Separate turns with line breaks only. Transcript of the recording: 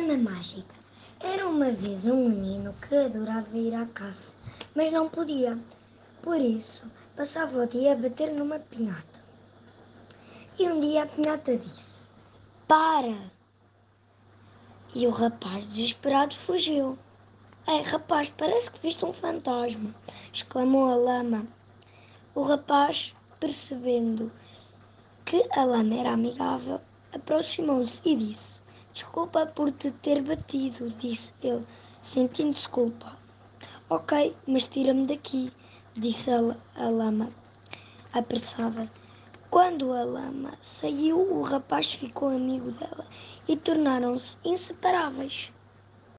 Lama Mágica. Era uma vez um menino que adorava ir à caça, mas não podia. Por isso, passava o dia a bater numa pinhata. E um dia a pinhata disse: Para! E o rapaz, desesperado, fugiu. Ei, rapaz, parece que viste um fantasma! exclamou a lama. O rapaz, percebendo que a lama era amigável, aproximou-se e disse: Desculpa por te ter batido, disse ele, sentindo-se culpado. Ok, mas tira-me daqui, disse a, a lama, apressada. Quando a lama saiu, o rapaz ficou amigo dela e tornaram-se inseparáveis.